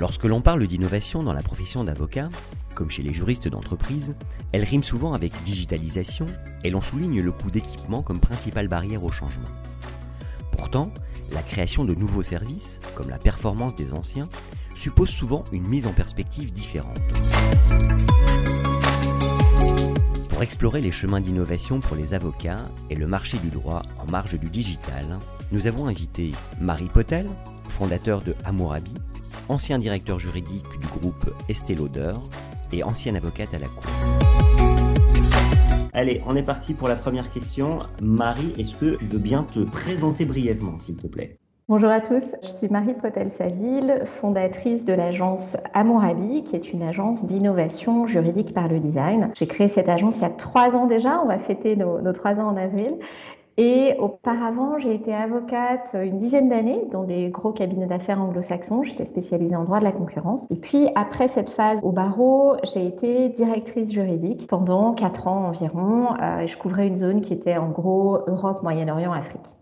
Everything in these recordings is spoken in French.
Lorsque l'on parle d'innovation dans la profession d'avocat, comme chez les juristes d'entreprise, elle rime souvent avec digitalisation et l'on souligne le coût d'équipement comme principale barrière au changement. Pourtant, la création de nouveaux services, comme la performance des anciens, suppose souvent une mise en perspective différente. Pour explorer les chemins d'innovation pour les avocats et le marché du droit en marge du digital, nous avons invité Marie Potel, fondateur de Amourabi, ancien directeur juridique du groupe Estée Lauder et ancienne avocate à la Cour. Allez, on est parti pour la première question. Marie, est-ce que tu veux bien te présenter brièvement, s'il te plaît? Bonjour à tous, je suis Marie Potel-Saville, fondatrice de l'agence Amourabi, qui est une agence d'innovation juridique par le design. J'ai créé cette agence il y a trois ans déjà, on va fêter nos, nos trois ans en avril, et auparavant, j'ai été avocate une dizaine d'années dans des gros cabinets d'affaires anglo-saxons. J'étais spécialisée en droit de la concurrence. Et puis, après cette phase au barreau, j'ai été directrice juridique pendant quatre ans environ. Euh, je couvrais une zone qui était en gros Europe, Moyen-Orient, Afrique.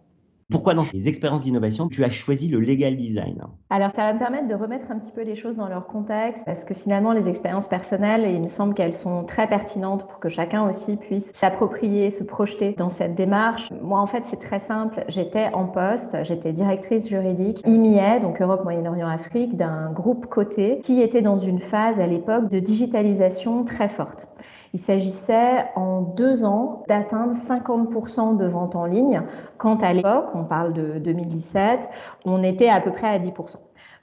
Pourquoi dans tes expériences d'innovation, tu as choisi le legal design? Alors, ça va me permettre de remettre un petit peu les choses dans leur contexte, parce que finalement, les expériences personnelles, il me semble qu'elles sont très pertinentes pour que chacun aussi puisse s'approprier, se projeter dans cette démarche. Moi, en fait, c'est très simple. J'étais en poste, j'étais directrice juridique IMIA, donc Europe, Moyen-Orient, Afrique, d'un groupe coté qui était dans une phase à l'époque de digitalisation très forte. Il s'agissait en deux ans d'atteindre 50% de ventes en ligne, quand à l'époque, on parle de 2017, on était à peu près à 10%.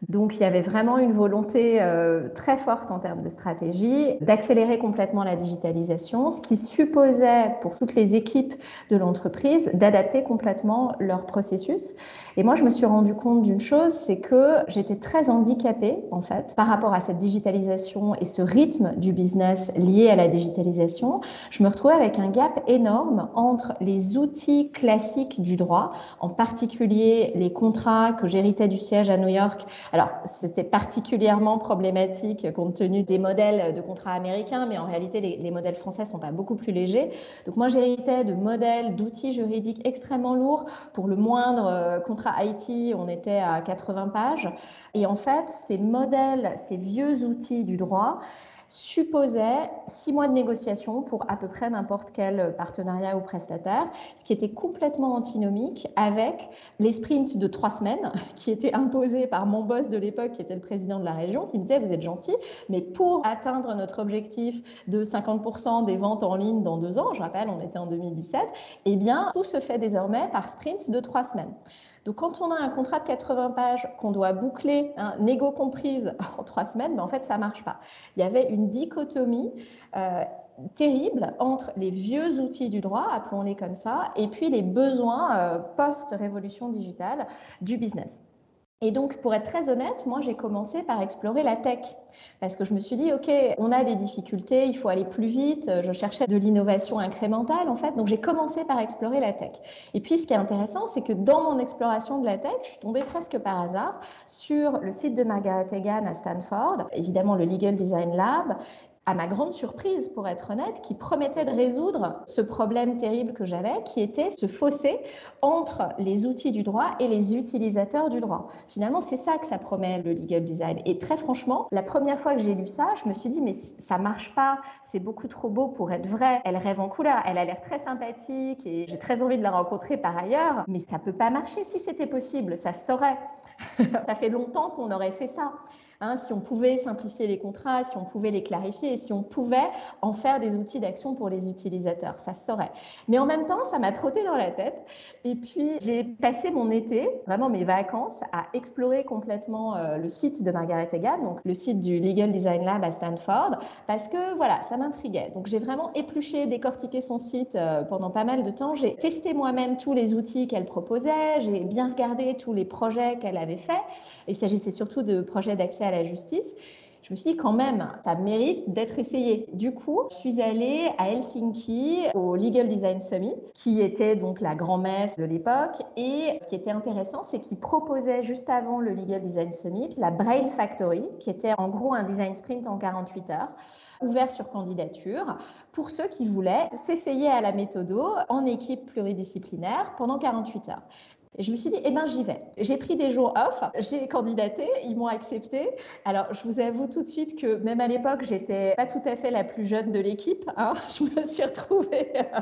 Donc il y avait vraiment une volonté euh, très forte en termes de stratégie d'accélérer complètement la digitalisation, ce qui supposait pour toutes les équipes de l'entreprise d'adapter complètement leur processus. Et moi, je me suis rendu compte d'une chose, c'est que j'étais très handicapée en fait par rapport à cette digitalisation et ce rythme du business lié à la digitalisation. Je me retrouvais avec un gap énorme entre les outils classiques du droit, en particulier les contrats que j'héritais du siège à New York alors, c'était particulièrement problématique compte tenu des modèles de contrats américains, mais en réalité, les, modèles français sont pas beaucoup plus légers. Donc, moi, j'héritais de modèles, d'outils juridiques extrêmement lourds. Pour le moindre euh, contrat IT, on était à 80 pages. Et en fait, ces modèles, ces vieux outils du droit, supposait six mois de négociation pour à peu près n'importe quel partenariat ou prestataire, ce qui était complètement antinomique avec les sprints de trois semaines qui étaient imposés par mon boss de l'époque, qui était le président de la région, qui me disait, vous êtes gentil, mais pour atteindre notre objectif de 50% des ventes en ligne dans deux ans, je rappelle, on était en 2017, eh bien, tout se fait désormais par sprint de trois semaines. Donc, quand on a un contrat de 80 pages qu'on doit boucler, négo comprise en trois semaines, mais en fait, ça marche pas. Il y avait une dichotomie. Euh, terrible entre les vieux outils du droit, appelons-les comme ça, et puis les besoins euh, post-révolution digitale du business. Et donc, pour être très honnête, moi, j'ai commencé par explorer la tech. Parce que je me suis dit, OK, on a des difficultés, il faut aller plus vite. Je cherchais de l'innovation incrémentale, en fait. Donc, j'ai commencé par explorer la tech. Et puis, ce qui est intéressant, c'est que dans mon exploration de la tech, je suis tombée presque par hasard sur le site de Margaret Egan à Stanford, évidemment le Legal Design Lab, à ma grande surprise, pour être honnête, qui promettait de résoudre ce problème terrible que j'avais, qui était ce fossé entre les outils du droit et les utilisateurs du droit. Finalement, c'est ça que ça promet le legal design. Et très franchement, la première fois que j'ai lu ça, je me suis dit, mais ça marche pas, c'est beaucoup trop beau pour être vrai. Elle rêve en couleur, elle a l'air très sympathique et j'ai très envie de la rencontrer par ailleurs, mais ça peut pas marcher. Si c'était possible, ça saurait. ça fait longtemps qu'on aurait fait ça. Hein, si on pouvait simplifier les contrats, si on pouvait les clarifier et si on pouvait en faire des outils d'action pour les utilisateurs, ça saurait. Mais en même temps, ça m'a trotté dans la tête. Et puis, j'ai passé mon été, vraiment mes vacances, à explorer complètement euh, le site de Margaret Egan, donc le site du Legal Design Lab à Stanford, parce que voilà, ça m'intriguait. Donc, j'ai vraiment épluché, décortiqué son site euh, pendant pas mal de temps. J'ai testé moi-même tous les outils qu'elle proposait, j'ai bien regardé tous les projets qu'elle avait faits. Il s'agissait surtout de projets d'accès à la justice. je me suis dit quand même, ça mérite d'être essayé. Du coup, je suis allée à Helsinki au Legal Design Summit, qui était donc la grand-messe de l'époque. Et ce qui était intéressant, c'est qu'ils proposaient juste avant le Legal Design Summit la Brain Factory, qui était en gros un design sprint en 48 heures ouvert sur candidature pour ceux qui voulaient s'essayer à la méthodo en équipe pluridisciplinaire pendant 48 heures. Et je me suis dit, eh ben, j'y vais. J'ai pris des jours off, j'ai candidaté, ils m'ont accepté. Alors, je vous avoue tout de suite que même à l'époque, j'étais pas tout à fait la plus jeune de l'équipe. Hein. Je me suis retrouvée euh,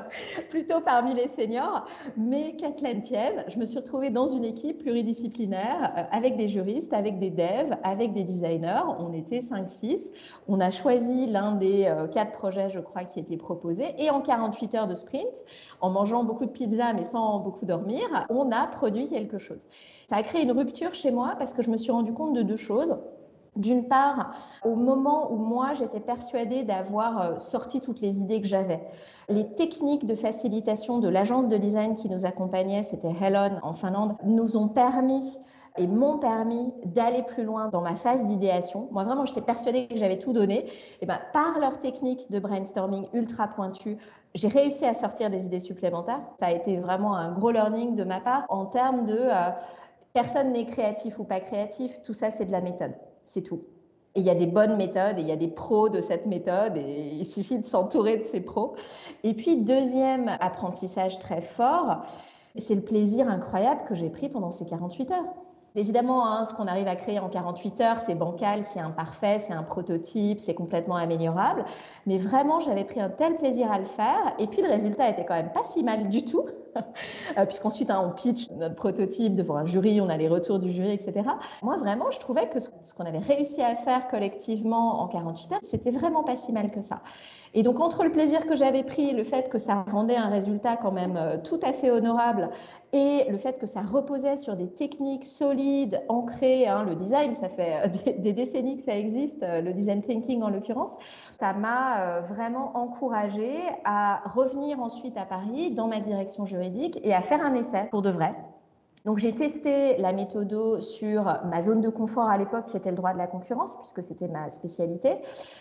plutôt parmi les seniors. Mais qu'à cela ne tienne, je me suis retrouvée dans une équipe pluridisciplinaire euh, avec des juristes, avec des devs, avec des designers. On était 5-6. On a choisi l'un des euh, quatre projets, je crois, qui étaient proposés. Et en 48 heures de sprint, en mangeant beaucoup de pizza, mais sans beaucoup dormir, on a produit quelque chose. Ça a créé une rupture chez moi parce que je me suis rendu compte de deux choses. D'une part, au moment où moi j'étais persuadée d'avoir euh, sorti toutes les idées que j'avais, les techniques de facilitation de l'agence de design qui nous accompagnait, c'était Helen en Finlande, nous ont permis et m'ont permis d'aller plus loin dans ma phase d'idéation. Moi, vraiment, j'étais persuadée que j'avais tout donné. Et ben, par leur technique de brainstorming ultra pointue, j'ai réussi à sortir des idées supplémentaires. Ça a été vraiment un gros learning de ma part en termes de euh, personne n'est créatif ou pas créatif. Tout ça, c'est de la méthode. C'est tout. Et il y a des bonnes méthodes et il y a des pros de cette méthode et il suffit de s'entourer de ces pros. Et puis, deuxième apprentissage très fort, c'est le plaisir incroyable que j'ai pris pendant ces 48 heures. Évidemment, hein, ce qu'on arrive à créer en 48 heures, c'est bancal, c'est imparfait, c'est un prototype, c'est complètement améliorable. Mais vraiment, j'avais pris un tel plaisir à le faire. Et puis, le résultat était quand même pas si mal du tout. Euh, puisqu'ensuite hein, on pitch notre prototype devant un jury, on a les retours du jury, etc. Moi vraiment, je trouvais que ce qu'on avait réussi à faire collectivement en 48 heures, c'était vraiment pas si mal que ça. Et donc, entre le plaisir que j'avais pris, le fait que ça rendait un résultat quand même euh, tout à fait honorable, et le fait que ça reposait sur des techniques solides, ancrées, hein, le design, ça fait euh, des, décennies que ça existe, le design thinking en l'occurrence, ça m'a vraiment encouragée à revenir ensuite à Paris dans ma direction juridique et à faire un essai pour de vrai. Donc j'ai testé la méthode sur ma zone de confort à l'époque qui était le droit de la concurrence puisque c'était ma spécialité.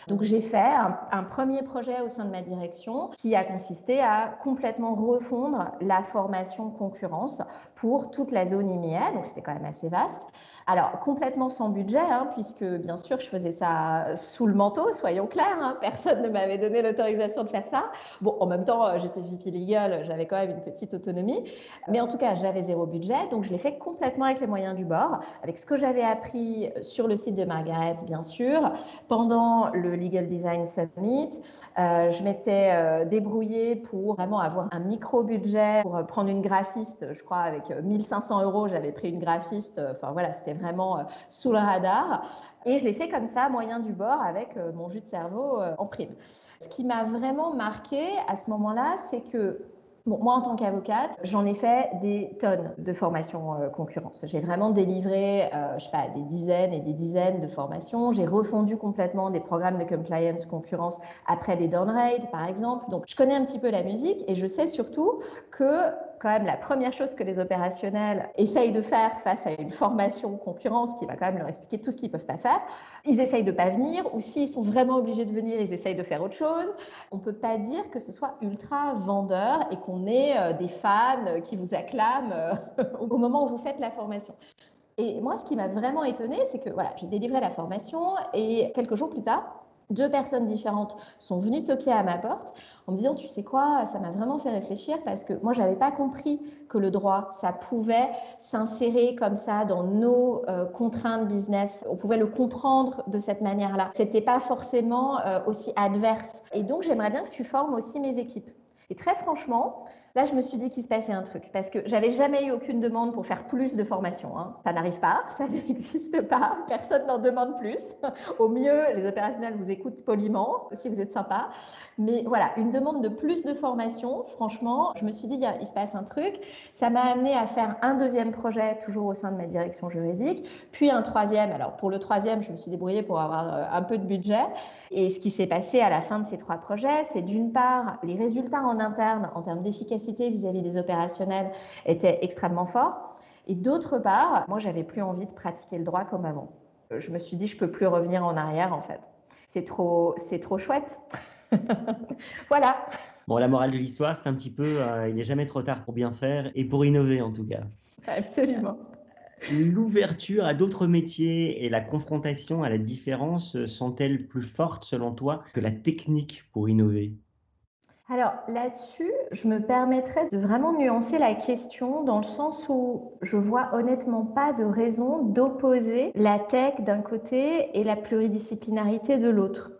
Donc j'ai fait un, premier projet au sein de ma direction qui a consisté à complètement refondre la formation concurrence pour toute la zone IMIA. Donc c'était quand même assez vaste. Alors, complètement sans budget, hein, puisque bien sûr, je faisais ça sous le manteau, soyons clairs. Hein, personne ne m'avait donné l'autorisation de faire ça. Bon, en même temps, j'étais VP Legal, j'avais quand même une petite autonomie. Mais en tout cas, j'avais zéro budget, donc je l'ai fait complètement avec les moyens du bord, avec ce que j'avais appris sur le site de Margaret, bien sûr, pendant le Legal Design Summit. Euh, je m'étais euh, débrouillée pour vraiment avoir un micro-budget, pour prendre une graphiste, je crois, avec 1500 euros, j'avais pris une graphiste. Enfin voilà, c'était vraiment euh, sous le radar. Et je l'ai fait comme ça, moyen du bord, avec euh, mon jus de cerveau euh, en prime. Ce qui m'a vraiment marqué à ce moment-là, c'est que moi, en tant qu'avocate, j'en ai fait des tonnes de formations concurrence. J'ai vraiment délivré, je sais pas, des dizaines et des dizaines de formations. J'ai refondu complètement des programmes de compliance concurrence après des down par exemple. Donc, je connais un petit peu la musique et je sais surtout que quand même la première chose que les opérationnels essayent de faire face à une formation concurrence qui va quand même leur expliquer tout ce qu'ils ne peuvent pas faire. Ils essayent de pas venir ou s'ils sont vraiment obligés de venir, ils essayent de faire autre chose. On ne peut pas dire que ce soit ultra vendeur et qu'on ait euh, des fans qui vous acclament euh, au moment où vous faites la formation. Et moi, ce qui m'a vraiment étonnée, c'est que voilà, j'ai délivré la formation et quelques jours plus tard, deux personnes différentes sont venues toquer à ma porte en me disant tu sais quoi ça m'a vraiment fait réfléchir parce que moi j'avais pas compris que le droit ça pouvait s'insérer comme ça dans nos euh, contraintes business. On pouvait le comprendre de cette manière là c'était pas forcément euh, aussi adverse. Et donc j'aimerais bien que tu formes aussi mes équipes. Et très franchement Là, je me suis dit qu'il se passait un truc parce que j'avais jamais eu aucune demande pour faire plus de formation. Hein. Ça n'arrive pas, ça n'existe pas. Personne n'en demande plus. Au mieux, les opérationnels vous écoutent poliment si vous êtes sympa. Mais voilà, une demande de plus de formation. Franchement, je me suis dit il, se passe un truc. Ça m'a amené à faire un deuxième projet toujours au sein de ma direction juridique, puis un troisième. Alors pour le troisième, je me suis débrouillée pour avoir euh, un peu de budget. Et ce qui s'est passé à la fin de ces trois projets, c'est d'une part les résultats en interne en termes d'efficacité vis-à-vis des opérationnels était extrêmement fort. Et d'autre part, moi, j'avais plus envie de pratiquer le droit comme avant. je me suis dit, je peux plus revenir en arrière, en fait. C'est trop, c'est trop chouette. voilà. Bon, la morale de l'histoire, c'est un petit peu, euh, il n'est jamais trop tard pour bien faire et pour innover en tout cas. Absolument. L'ouverture à d'autres métiers et la confrontation à la différence sont-elles plus fortes selon toi que la technique pour innover? Alors là-dessus, je me permettrais de vraiment nuancer la question dans le sens où je vois honnêtement pas de raison d'opposer la tech d'un côté et la pluridisciplinarité de l'autre.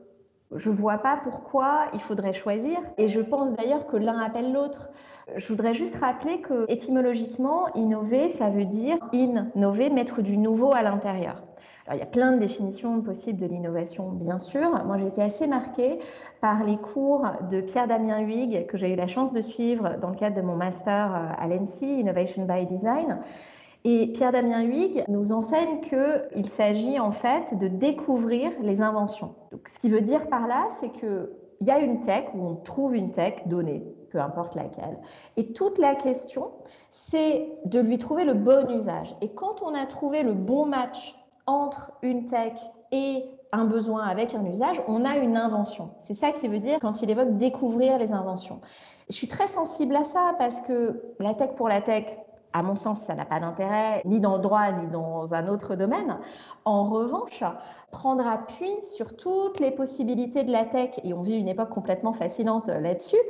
Je vois pas pourquoi il faudrait choisir et je pense d'ailleurs que l'un appelle l'autre. Je voudrais juste rappeler que étymologiquement, innover, ça veut dire innover, mettre du nouveau à l'intérieur. Alors, il y a plein de définitions possibles de l'innovation, bien sûr. Moi, j'ai été assez marquée par les cours de Pierre-Damien Huyghe que j'ai eu la chance de suivre dans le cadre de mon master à l'ENSI, Innovation by Design. Et Pierre-Damien Huyghe nous enseigne qu'il s'agit en fait de découvrir les inventions. Donc, ce qui veut dire par là, c'est qu'il y a une tech où on trouve une tech donnée, peu importe laquelle. Et toute la question, c'est de lui trouver le bon usage. Et quand on a trouvé le bon match entre une tech et un besoin avec un usage, on a une invention. C'est ça qui veut dire quand il évoque découvrir les inventions. Je suis très sensible à ça parce que la tech pour la tech, à mon sens, ça n'a pas d'intérêt, ni dans le droit, ni dans un autre domaine. En revanche, prendre appui sur toutes les possibilités de la tech, et on vit une époque complètement fascinante là-dessus,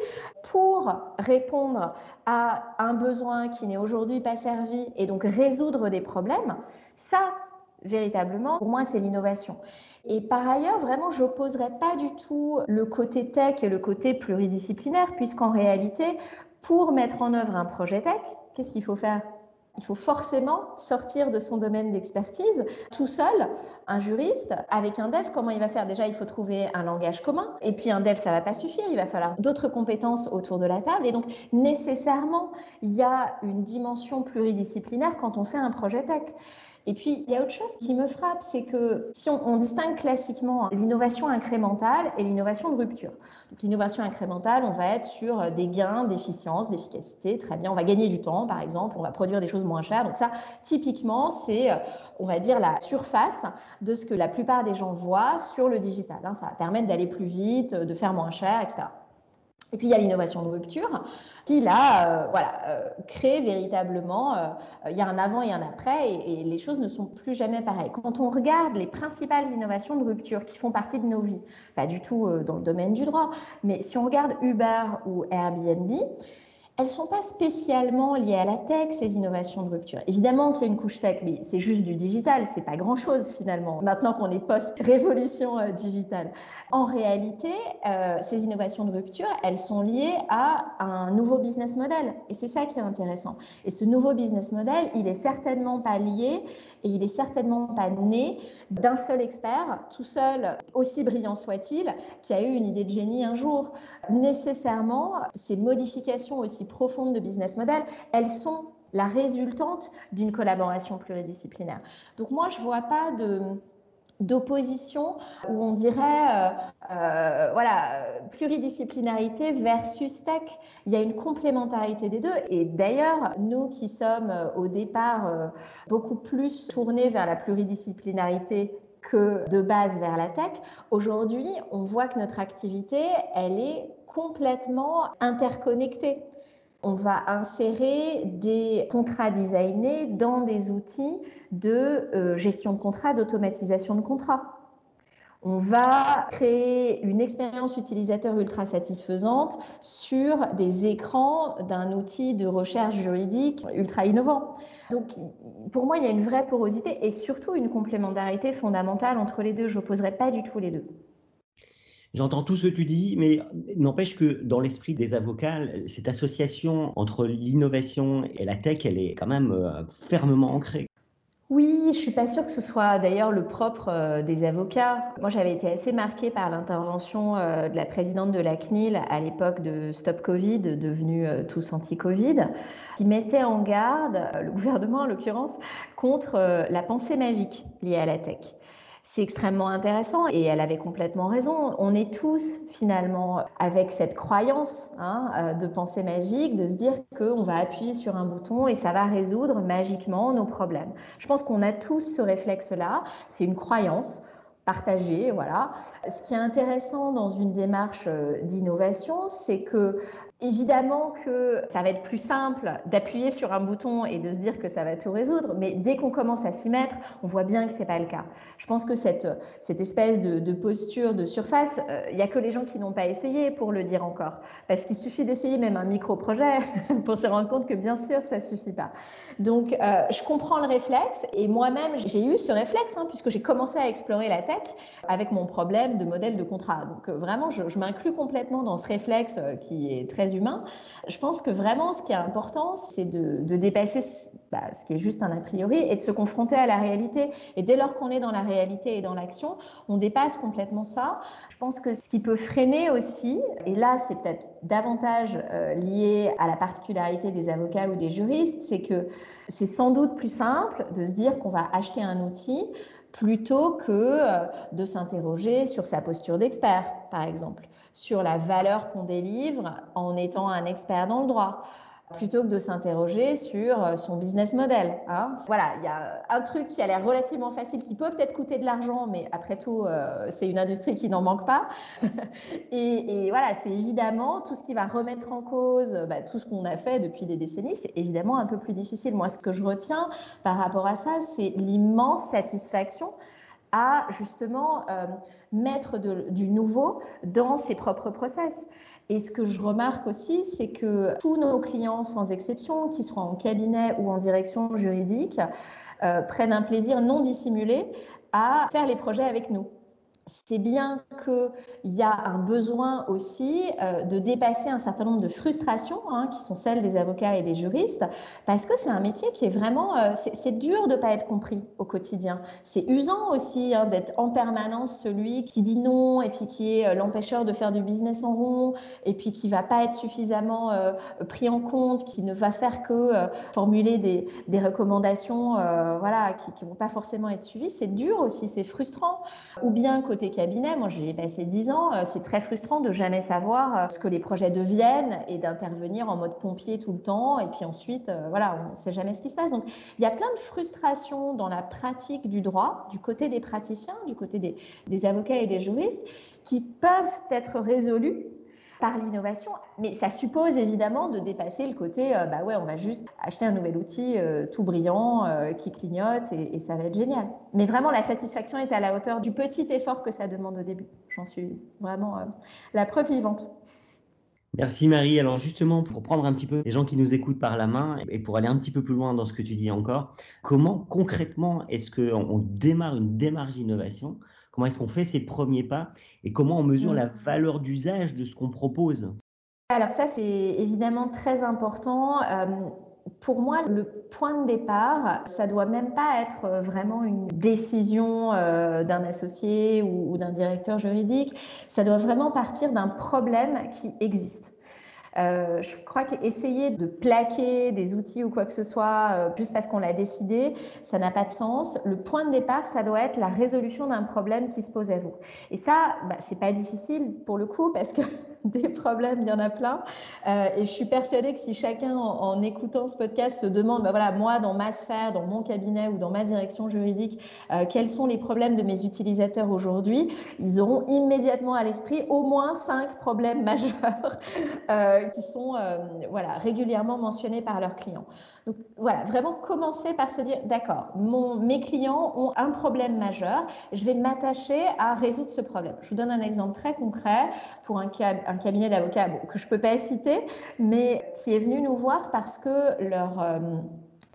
pour répondre à un besoin qui n'est aujourd'hui pas servi et donc résoudre des problèmes, ça, véritablement, pour moi, c'est l'innovation. Et par ailleurs, vraiment, je n'opposerai pas du tout le côté tech et le côté pluridisciplinaire, puisqu'en réalité, pour mettre en œuvre un projet tech, qu'est-ce qu'il faut faire? Il faut forcément sortir de son domaine d'expertise tout seul. Un juriste, avec un dev, comment il va faire? Déjà, il faut trouver un langage commun. Et puis, un dev, ça va pas suffire. Il va falloir d'autres compétences autour de la table. Et donc, nécessairement, il y a une dimension pluridisciplinaire quand on fait un projet tech. Et puis, il y a autre chose qui me frappe, c'est que si on, distingue classiquement l'innovation incrémentale et l'innovation de rupture. L'innovation incrémentale, on va être sur des gains d'efficience, d'efficacité. Très bien, on va gagner du temps, par exemple, on va produire des choses moins chères. Donc ça, typiquement, c'est, on va dire, la surface de ce que la plupart des gens voient sur le digital. Hein. Ça va permettre d'aller plus vite, de faire moins cher, etc. Et puis il y a l'innovation de rupture qui là, euh, voilà, euh, crée véritablement, euh, il y a un avant et un après et, les choses ne sont plus jamais pareilles. Quand on regarde les principales innovations de rupture qui font partie de nos vies, pas du tout dans le domaine du droit, mais si on regarde Uber ou Airbnb, elles ne sont pas spécialement liées à la tech, ces innovations de rupture. Évidemment a une couche tech, mais c'est juste du digital, c'est pas grand-chose finalement, maintenant qu'on est post-révolution euh, digitale. En réalité, euh, ces innovations de rupture, elles sont liées à un nouveau business model. Et c'est ça qui est intéressant. Et ce nouveau business model, il est certainement pas lié et il est certainement pas né d'un seul expert, tout seul, aussi brillant soit-il, qui a eu une idée de génie un jour. Nécessairement, ces modifications aussi profondes de business model, elles sont la résultante d'une collaboration pluridisciplinaire. Donc moi, je ne vois pas d'opposition où on dirait euh, euh, voilà pluridisciplinarité versus tech. Il y a une complémentarité des deux. Et d'ailleurs nous qui sommes euh, au départ beaucoup plus tournés vers la pluridisciplinarité que de base vers la tech aujourd'hui on voit que notre activité elle est complètement interconnectée on va insérer des contrats designés dans des outils de euh, gestion de contrat, d'automatisation de contrat. On va créer une expérience utilisateur ultra satisfaisante sur des écrans d'un outil de recherche juridique ultra innovant. Donc, pour moi, il y a une vraie porosité et surtout une complémentarité fondamentale entre les deux. Je n'opposerai pas du tout les deux. J'entends tout ce que tu dis, mais n'empêche que dans l'esprit des avocats, cette association entre l'innovation et la tech, elle est quand même euh, fermement ancrée. Oui, je suis pas sûre que ce soit d'ailleurs le propre euh, des avocats. Moi, j'avais été assez marquée par l'intervention euh, de la présidente de la CNIL à l'époque de Stop Covid, devenue tous anti-Covid, qui mettait en garde le gouvernement en l'occurrence contre la pensée magique liée à la tech. C'est extrêmement intéressant et elle avait complètement raison. On est tous finalement avec cette croyance hein, euh, de pensée magique, de se dire qu'on va appuyer sur un bouton et ça va résoudre magiquement nos problèmes. Je pense qu'on a tous ce réflexe-là. C'est une croyance partagée, voilà. Ce qui est intéressant dans une démarche euh, d'innovation, c'est que Évidemment que ça va être plus simple d'appuyer sur un bouton et de se dire que ça va tout résoudre, mais dès qu'on commence à s'y mettre, on voit bien que c'est pas le cas. Je pense que cette, espèce de, posture de surface, euh, il n'y a que les gens qui n'ont pas essayé pour le dire encore. Parce qu'il suffit d'essayer même un micro-projet pour se rendre compte que bien sûr, ça suffit pas. Donc, euh, je comprends le réflexe et moi-même, j'ai eu ce réflexe hein, puisque j'ai commencé à explorer la tech avec mon problème de modèle de contrat. Donc, euh, vraiment, je, je m'inclus complètement dans ce réflexe qui est très humains. Je pense que vraiment, ce qui est important, c'est de, dépasser bah, ce qui est juste un a priori et de se confronter à la réalité. Et dès lors qu'on est dans la réalité et dans l'action, on dépasse complètement ça. Je pense que ce qui peut freiner aussi, et là, c'est peut-être davantage euh, lié à la particularité des avocats ou des juristes, c'est que c'est sans doute plus simple de se dire qu'on va acheter un outil plutôt que euh, de s'interroger sur sa posture d'expert, par exemple sur la valeur qu'on délivre en étant un expert dans le droit plutôt que de s'interroger sur euh, son business model. Hein. Voilà, il y a un truc qui a l'air relativement facile, qui peut peut-être coûter de l'argent, mais après tout, euh, c'est une industrie qui n'en manque pas. et, voilà, c'est évidemment tout ce qui va remettre en cause bah, tout ce qu'on a fait depuis des décennies, c'est évidemment un peu plus difficile. Moi, ce que je retiens par rapport à ça, c'est l'immense satisfaction à justement euh, mettre du nouveau dans ses propres process. Et ce que je remarque aussi, c'est que tous nos clients, sans exception, qu'ils soient en cabinet ou en direction juridique, euh, prennent un plaisir non dissimulé à faire les projets avec nous c'est bien qu'il y a un besoin aussi euh, de dépasser un certain nombre de frustrations hein, qui sont celles des avocats et des juristes, parce que c'est un métier qui est vraiment, euh, c'est dur de ne pas être compris au quotidien. C'est usant aussi hein, d'être en permanence celui qui dit non et puis qui est euh, l'empêcheur de faire du business en rond et puis qui va pas être suffisamment pris en compte, qui ne va faire que formuler des, recommandations, voilà, qui, ne vont pas forcément être suivies. C'est dur aussi, c'est frustrant. Ou bien côté cabinet, moi j'ai passé 10 ans, euh, c'est très frustrant de jamais savoir euh, ce que les projets deviennent et d'intervenir en mode pompier tout le temps. Et puis ensuite, euh, voilà, on ne sait jamais ce qui se passe. Donc il y a plein de frustrations dans la pratique du droit, du côté des praticiens, du côté des, des avocats et des juristes, qui peuvent être résolues par l'innovation. Mais ça suppose évidemment de dépasser le côté, euh, bah ouais, on va juste acheter un nouvel outil euh, tout brillant euh, qui clignote et, ça va être génial. Mais vraiment, la satisfaction est à la hauteur du petit effort que ça demande au début. J'en suis vraiment la preuve vivante. Merci Marie. Alors justement, pour prendre un petit peu les gens qui nous écoutent par la main et pour aller un petit peu plus loin dans ce que tu dis encore, comment concrètement est-ce qu'on démarre une démarche d'innovation Comment est-ce qu'on fait ces premiers pas et comment on mesure la mmh. valeur d'usage de ce qu'on propose? Alors ça, c'est évidemment très important. Euh, pour moi, le point de départ, ça doit même pas être vraiment une décision euh, d'un associé ou d'un directeur juridique. Ça doit vraiment partir d'un problème qui existe. Euh, je crois qu'essayer de plaquer des outils ou quoi que ce soit euh, juste parce qu'on l'a décidé, ça n'a pas de sens. Le point de départ, ça doit être la résolution d'un problème qui se pose à vous. Et ça, bah, c'est pas difficile pour le coup parce que des problèmes, il y en a plein. Euh, et je suis persuadée que si chacun, en, écoutant ce podcast, se demande, bah voilà, moi, dans ma sphère, dans mon cabinet ou dans ma direction juridique, euh, quels sont les problèmes de mes utilisateurs aujourd'hui, ils auront immédiatement à l'esprit au moins cinq problèmes majeurs euh, qui sont voilà, régulièrement mentionnés par leurs clients. Donc voilà, vraiment commencer par se dire, d'accord, mes clients ont un problème majeur, je vais m'attacher à résoudre ce problème. Je vous donne un exemple très concret pour un, un cabinet d'avocats que je ne peux pas citer, mais qui est venu nous voir parce que leur...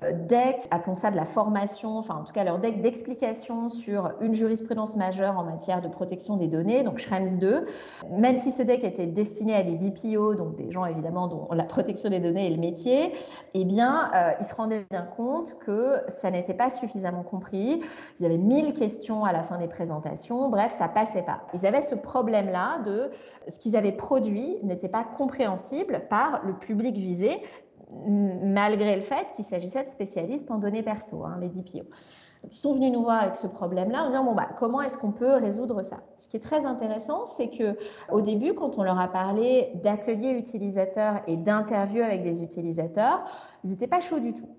Euh, deck, appelons ça de la formation, enfin en tout cas leur deck d'explication sur une jurisprudence majeure en matière de protection des données, donc Schrems 2. Même si ce deck était destiné à des DPO, donc des gens évidemment dont la protection des données est le métier, eh bien euh, ils se rendaient bien compte que ça n'était pas suffisamment compris. Il y avait mille questions à la fin des présentations, bref, ça passait pas. Ils avaient ce problème-là de ce qu'ils avaient produit n'était pas compréhensible par le public visé malgré le fait qu'il s'agissait de spécialistes en données perso, hein, les DPO. Donc, ils sont venus nous voir avec ce problème-là en disant bon bah comment est-ce qu'on peut résoudre ça? Ce qui est très intéressant, c'est que au début, quand on leur a parlé d'ateliers utilisateurs et d'interviews avec des utilisateurs, ils n'étaient pas chauds du tout.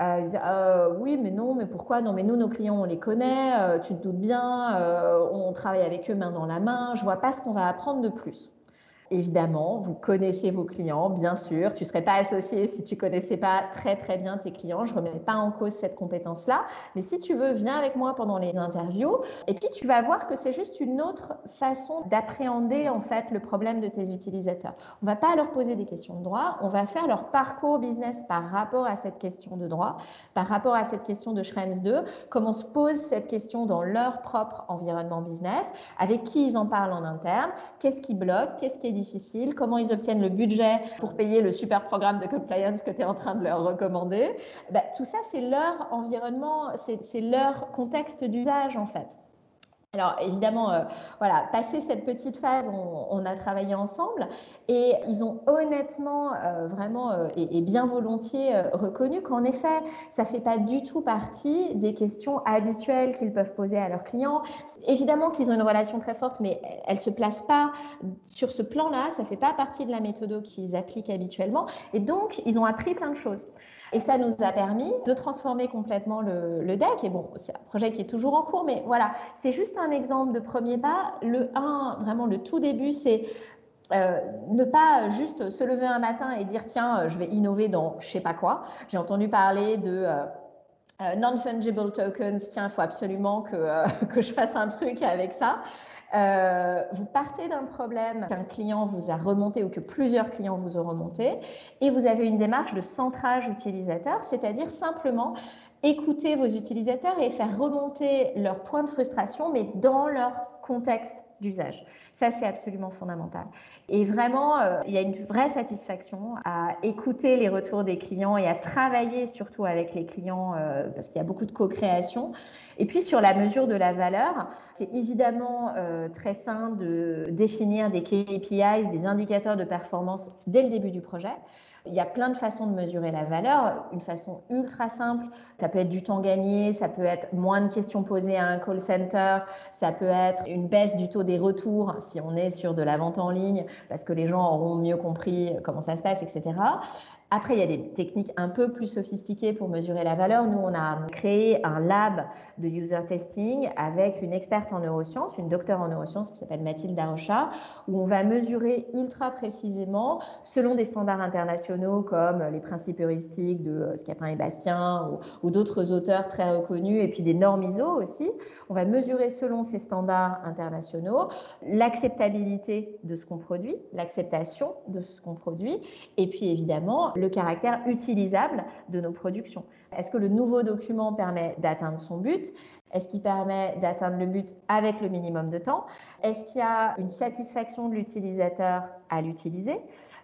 Euh, euh, oui, mais non, mais pourquoi? Non, mais nous, nos clients, on les connaît, euh, tu te doutes bien, on travaille avec eux main dans la main, je vois pas ce qu'on va apprendre de plus. Évidemment, vous connaissez vos clients, bien sûr. Tu ne serais pas associé si tu connaissais pas très très bien tes clients. Je ne remets pas en cause cette compétence-là. Mais si tu veux, viens avec moi pendant les interviews. Et puis tu vas voir que c'est juste une autre façon d'appréhender en fait le problème de tes utilisateurs. On va pas leur poser des questions de droit. On va faire leur parcours business par rapport à cette question de droit, par rapport à cette question de Schrems 2. Comment se pose cette question dans leur propre environnement business, avec qui ils en parlent en interne, qu'est-ce qui bloque, qu'est-ce qui est difficile, comment ils obtiennent le budget pour payer le super programme de compliance que tu es en train de leur recommander. Bah, tout ça, c'est leur environnement, c'est leur contexte d'usage en fait. Alors évidemment, euh, voilà, passé cette petite phase, on, a travaillé ensemble et ils ont honnêtement, euh, vraiment euh, et, bien volontiers reconnu qu'en effet, ça fait pas du tout partie des questions habituelles qu'ils peuvent poser à leurs clients. Évidemment qu'ils ont une relation très forte, mais elle se place pas sur ce plan-là. Ça fait pas partie de la méthode qu'ils appliquent habituellement et donc ils ont appris plein de choses. Et ça nous a permis de transformer complètement le, deck. Et bon, c'est un projet qui est toujours en cours, mais voilà, c'est juste un exemple de premier pas. Le 1, vraiment le tout début, c'est euh, ne pas juste se lever un matin et dire tiens, je vais innover dans je sais pas quoi. J'ai entendu parler de euh, euh, non-fungible tokens, tiens, il faut absolument que, que je fasse un truc avec ça. Euh, vous partez d'un problème qu'un client vous a remonté ou que plusieurs clients vous ont remonté et vous avez une démarche de centrage utilisateur, c'est-à-dire simplement écouter vos utilisateurs et faire remonter leurs points de frustration, mais dans leur contexte d'usage. Ça, c'est absolument fondamental. Et vraiment, euh, il y a une vraie satisfaction à écouter les retours des clients et à travailler surtout avec les clients euh, parce qu'il y a beaucoup de co-création. Et puis sur la mesure de la valeur, c'est évidemment euh, très sain de définir des KPIs, des indicateurs de performance dès le début du projet. Il y a plein de façons de mesurer la valeur. Une façon ultra simple, ça peut être du temps gagné, ça peut être moins de questions posées à un call center, ça peut être une baisse du taux des retours si on est sur de la vente en ligne parce que les gens auront mieux compris comment ça se passe, etc. Après, il y a des techniques un peu plus sophistiquées pour mesurer la valeur. Nous, on a créé un lab de user testing avec une experte en neurosciences, une docteure en neurosciences qui s'appelle Mathilde Darocha, où on va mesurer ultra précisément, selon des standards internationaux comme les principes heuristiques de euh, Scapin et Bastien ou, d'autres auteurs très reconnus, et puis des normes ISO aussi. On va mesurer selon ces standards internationaux l'acceptabilité de ce qu'on produit, l'acceptation de ce qu'on produit, et puis évidemment caractère utilisable de nos productions. Est-ce que le nouveau document permet d'atteindre son but? Est-ce qu'il permet d'atteindre le but avec le minimum de temps? Est-ce qu'il y a une satisfaction de l'utilisateur à l'utiliser?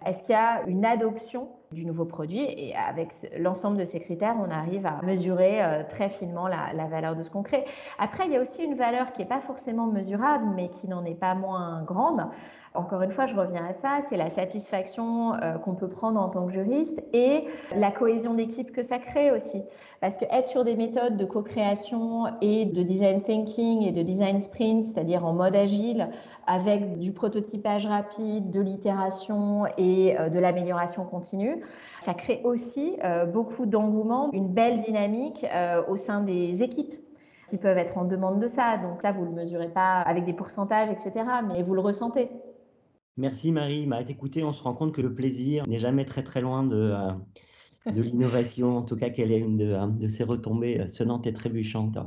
Est-ce qu'il y a une adoption du nouveau produit? Et avec l'ensemble de ces critères, on arrive à mesurer euh, très finement la, la valeur de ce qu'on crée. Après, il y a aussi une valeur qui n'est pas forcément mesurable, mais qui n'en est pas moins grande. Encore une fois, je reviens à ça, c'est la satisfaction euh, qu'on peut prendre en tant que juriste et la cohésion d'équipe que ça crée aussi. Parce que être sur des méthodes de co-création et de design thinking et de design sprint, c'est-à-dire en mode agile, avec du prototypage rapide, de l'itération et euh, de l'amélioration continue, ça crée aussi euh, beaucoup d'engouement, une belle dynamique au sein des équipes qui peuvent être en demande de ça. Donc ça, vous ne le mesurez pas avec des pourcentages, etc., mais vous le ressentez. Merci Marie. Bah, écoutez, on se rend compte que le plaisir n'est jamais très très loin de, euh, de l'innovation, en tout cas qu'elle est une de, euh, de ses retombées euh, sonnantes et trébuchantes.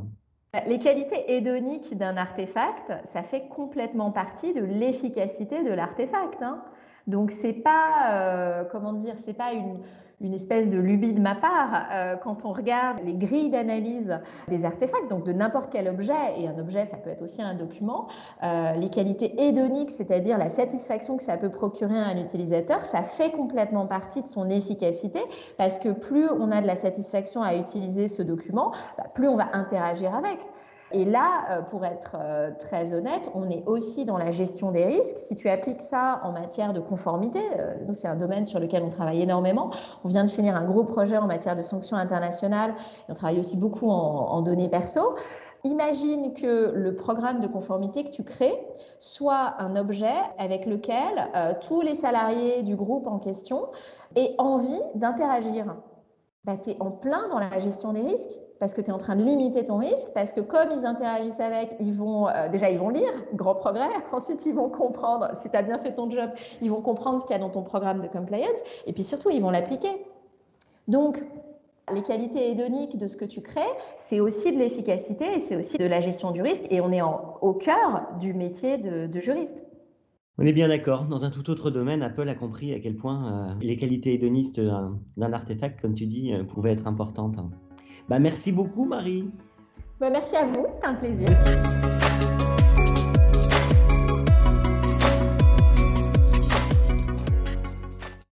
Les qualités hédoniques d'un artefact, ça fait complètement partie de l'efficacité de l'artefact. Hein. Donc c'est pas, comment dire, c'est pas une, une espèce de lubie de ma part euh, quand on regarde les grilles d'analyse des artefacts, donc de n'importe quel objet, et un objet ça peut être aussi un document, euh, les qualités hédoniques, c'est-à-dire la satisfaction que ça peut procurer à un utilisateur, ça fait complètement partie de son efficacité parce que plus on a de la satisfaction à utiliser ce document, bah, plus on va interagir avec. Et là, euh, pour être euh, très honnête, on est aussi dans la gestion des risques. Si tu appliques ça en matière de conformité, euh, nous, c'est un domaine sur lequel on travaille énormément. On vient de finir un gros projet en matière de sanctions internationales et on travaille aussi beaucoup en, données perso. Imagine que le programme de conformité que tu crées soit un objet avec lequel tous les salariés du groupe en question aient envie d'interagir. Bah, tu es en plein dans la gestion des risques parce que tu es en train de limiter ton risque, parce que comme ils interagissent avec, ils vont euh, déjà ils vont lire, grand progrès, ensuite ils vont comprendre, si tu as bien fait ton job, ils vont comprendre ce qu'il y a dans ton programme de compliance, et puis surtout ils vont l'appliquer. Donc, les qualités hédoniques de ce que tu crées, c'est aussi de l'efficacité et c'est aussi de la gestion du risque. Et on est au cœur du métier de, juriste. On est bien d'accord. Dans un tout autre domaine, Apple a compris à quel point euh, les qualités hédonistes euh, d'un artefact, comme tu dis, pouvaient être importantes. Bah, merci beaucoup, Marie. Bah, merci à vous, c'était un plaisir.